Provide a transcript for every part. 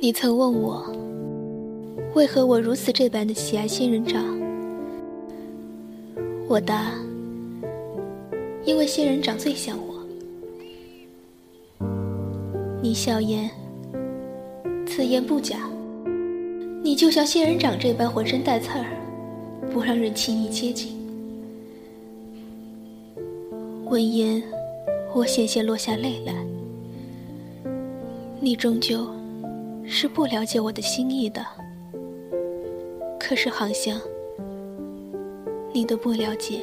你曾问我，为何我如此这般的喜爱仙人掌？我答：因为仙人掌最像我。你笑言：此言不假，你就像仙人掌这般浑身带刺儿，不让人轻易接近。闻言，我险些落下泪来。你终究。是不了解我的心意的。可是航香，你的不了解，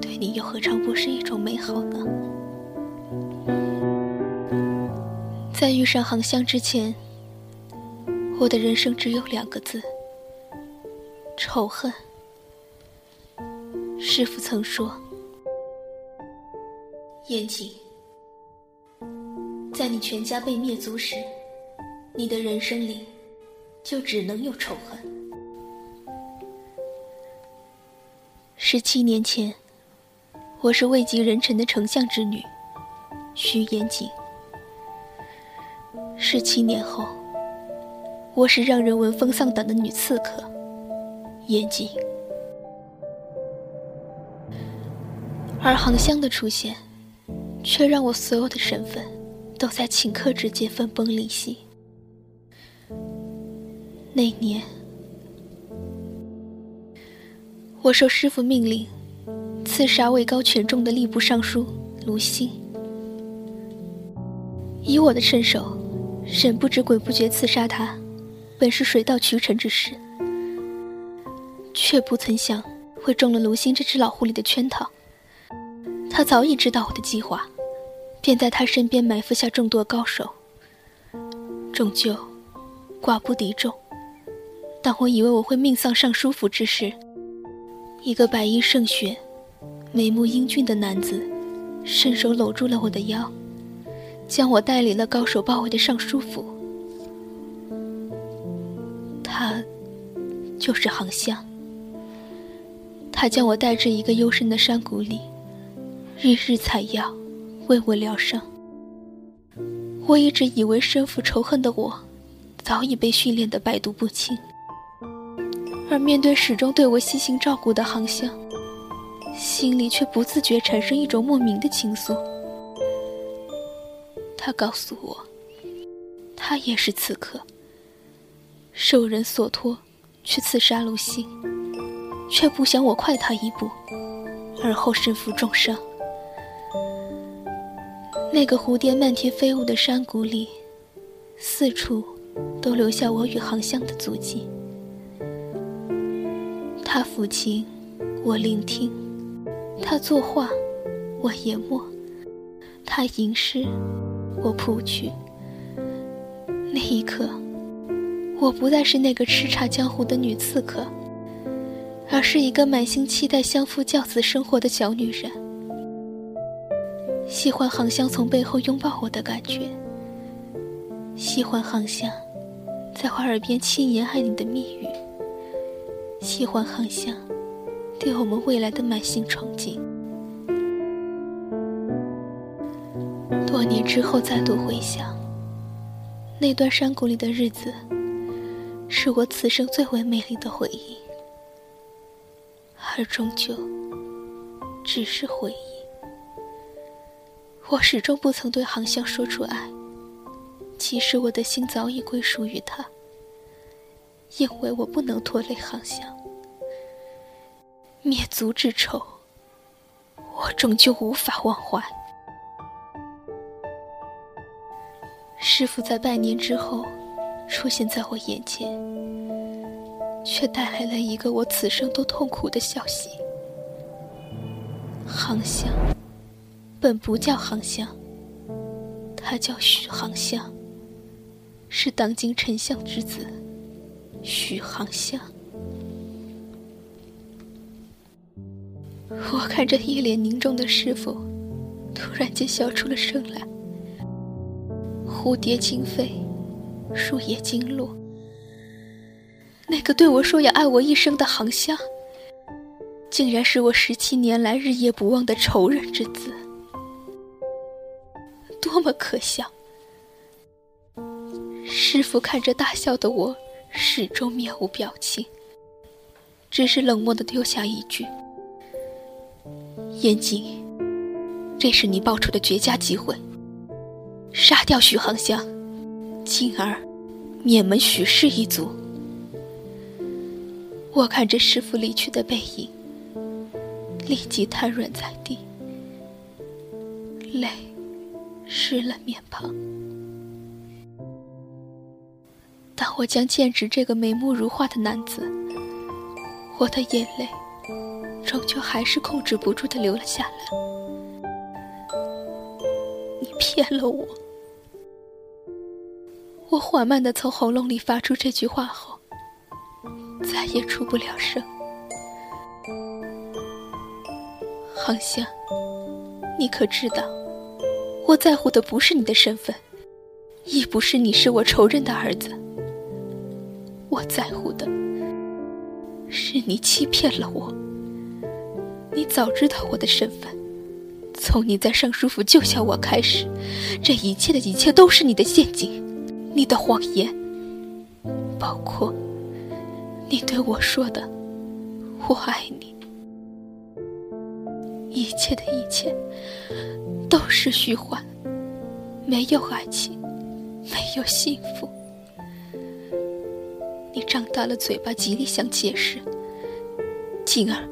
对你又何尝不是一种美好呢？在遇上航香之前，我的人生只有两个字：仇恨。师傅曾说：“严谨，在你全家被灭族时。”你的人生里，就只能有仇恨。十七年前，我是位极人臣的丞相之女，徐延景；十七年后，我是让人闻风丧胆的女刺客，严谨。而杭香的出现，却让我所有的身份，都在顷刻之间分崩离析。那年，我受师傅命令，刺杀位高权重的吏部尚书卢兴。以我的身手，神不知鬼不觉刺杀他，本是水到渠成之事，却不曾想会中了卢兴这只老狐狸的圈套。他早已知道我的计划，便在他身边埋伏下众多高手，终究寡不敌众。当我以为我会命丧尚书府之时，一个白衣胜雪、眉目英俊的男子，伸手搂住了我的腰，将我带离了高手包围的尚书府。他，就是杭香。他将我带至一个幽深的山谷里，日日采药，为我疗伤。我一直以为身负仇恨的我，早已被训练得百毒不侵。而面对始终对我悉心照顾的航香，心里却不自觉产生一种莫名的情愫。他告诉我，他也是刺客，受人所托去刺杀陆星，却不想我快他一步，而后身负重伤。那个蝴蝶漫天飞舞的山谷里，四处都留下我与航向的足迹。他抚琴，我聆听；他作画，我研墨；他吟诗，我谱曲。那一刻，我不再是那个叱咤江湖的女刺客，而是一个满心期待相夫教子生活的小女人。喜欢航香从背后拥抱我的感觉，喜欢航香在我耳边轻言爱你的蜜语。喜欢航香，对我们未来的满心憧憬。多年之后再度回想，那段山谷里的日子，是我此生最为美丽的回忆，而终究只是回忆。我始终不曾对航香说出爱，其实我的心早已归属于他。因为我不能拖累航香，灭族之仇，我终究无法忘怀。师傅在百年之后出现在我眼前，却带来了一个我此生都痛苦的消息：航香本不叫航香，他叫许航香，是当今丞相之子。许航香，我看着一脸凝重的师傅，突然间笑出了声来。蝴蝶轻飞，树叶惊落，那个对我说要爱我一生的航香，竟然是我十七年来日夜不忘的仇人之子，多么可笑！师傅看着大笑的我，始终面无表情，只是冷漠的丢下一句：“燕京，这是你报仇的绝佳机会，杀掉许航香，进而灭门许氏一族。”我看着师傅离去的背影，立即瘫软在地，泪湿了面庞。当我将剑指这个眉目如画的男子，我的眼泪终究还是控制不住的流了下来。你骗了我！我缓慢的从喉咙里发出这句话后。再也出不了声。航香，你可知道，我在乎的不是你的身份，亦不是你是我仇人的儿子。我在乎的，是你欺骗了我。你早知道我的身份，从你在尚书府救下我开始，这一切的一切都是你的陷阱，你的谎言，包括。你对我说的“我爱你”，一切的一切都是虚幻，没有爱情，没有幸福。你张大了嘴巴，极力想解释，静儿，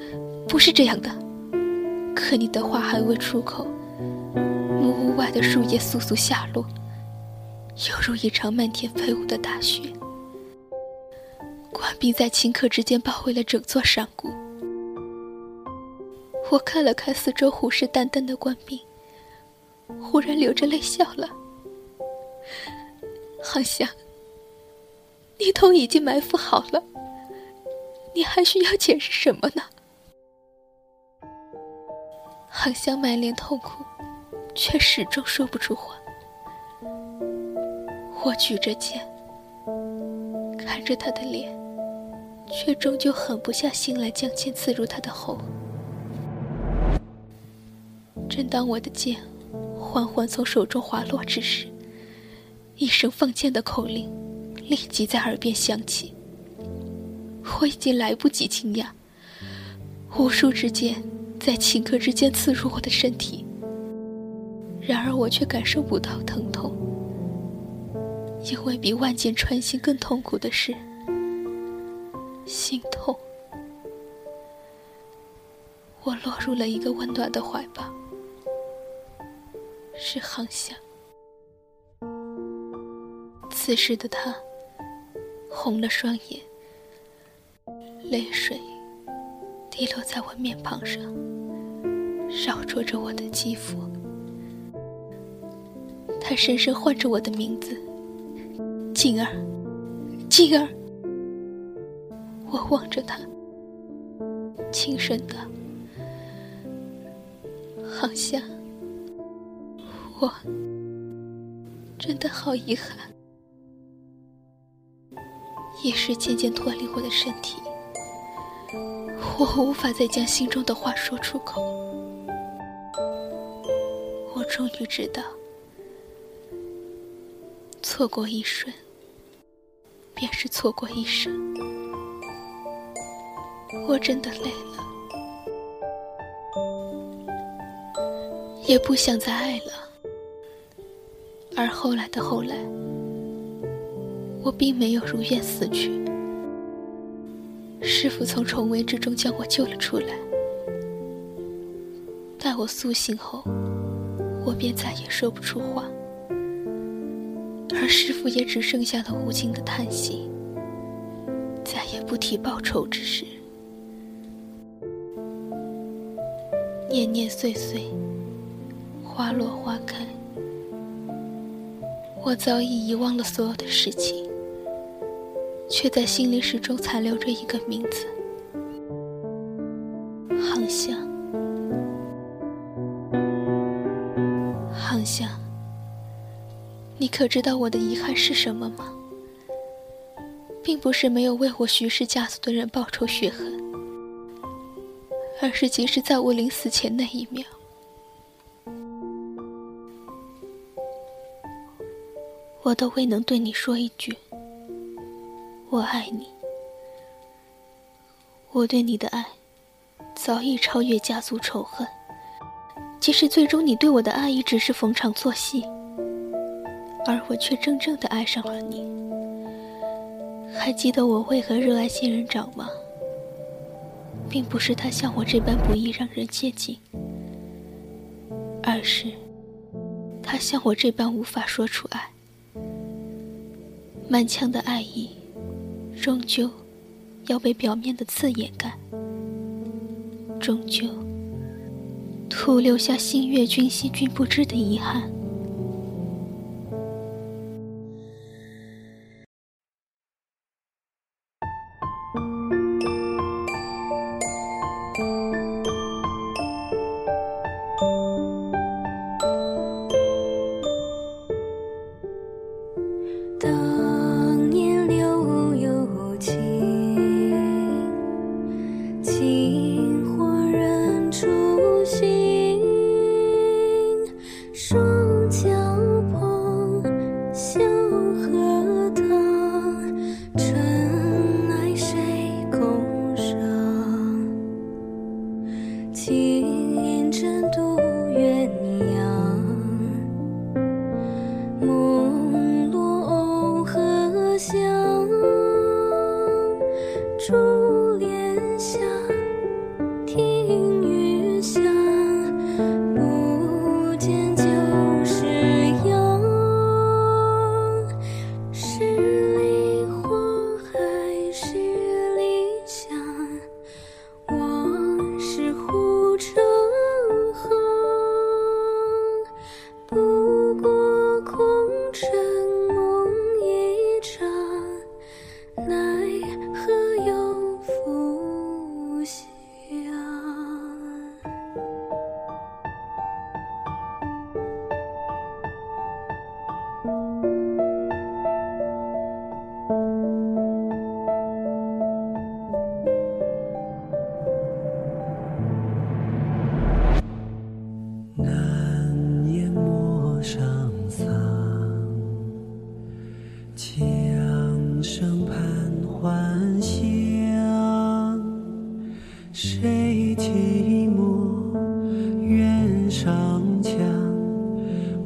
不是这样的。可你的话还未出口，木屋外的树叶簌簌下落，犹如一场漫天飞舞的大雪。并在顷刻之间包围了整座山谷。我看了看四周虎视眈眈的官兵，忽然流着泪笑了。航香，你都已经埋伏好了，你还需要解释什么呢？航香满脸痛苦，却始终说不出话。我举着剑，看着他的脸。却终究狠不下心来，将剑刺入他的喉。正当我的剑缓缓从手中滑落之时，一声放箭的口令立即在耳边响起。我已经来不及惊讶，无数支箭在顷刻之间刺入我的身体，然而我却感受不到疼痛，因为比万箭穿心更痛苦的是。心痛，我落入了一个温暖的怀抱，是航向。此时的他红了双眼，泪水滴落在我面庞上，烧灼着我的肌肤。他深深唤着我的名字：“静儿，静儿。”我望着他，轻声的：“好像我真的好遗憾。”意识渐渐脱离我的身体，我无法再将心中的话说出口。我终于知道，错过一瞬，便是错过一生。我真的累了，也不想再爱了。而后来的后来，我并没有如愿死去。师傅从重围之中将我救了出来。待我苏醒后，我便再也说不出话，而师傅也只剩下了无尽的叹息，再也不提报仇之事。年年岁岁，花落花开，我早已遗忘了所有的事情，却在心里始终残留着一个名字——航向。航向，你可知道我的遗憾是什么吗？并不是没有为我徐氏家族的人报仇雪恨，而是即使在我临死前那一秒，我都未能对你说一句“我爱你”。我对你的爱，早已超越家族仇恨。即使最终你对我的爱意只是逢场作戏，而我却真正的爱上了你。还记得我为何热爱仙人掌吗？并不是他像我这般不易让人接近，而是他像我这般无法说出爱。满腔的爱意，终究。要被表面的刺掩盖，终究徒留下心悦君心君不知的遗憾。谁寂寞，院上墙，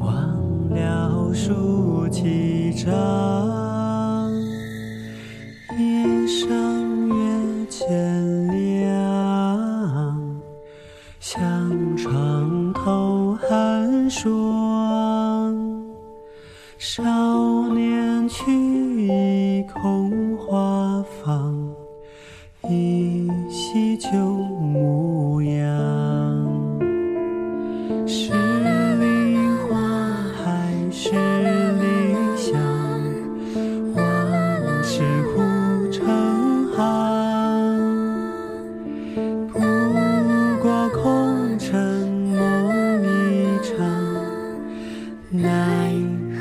忘了书几章。你。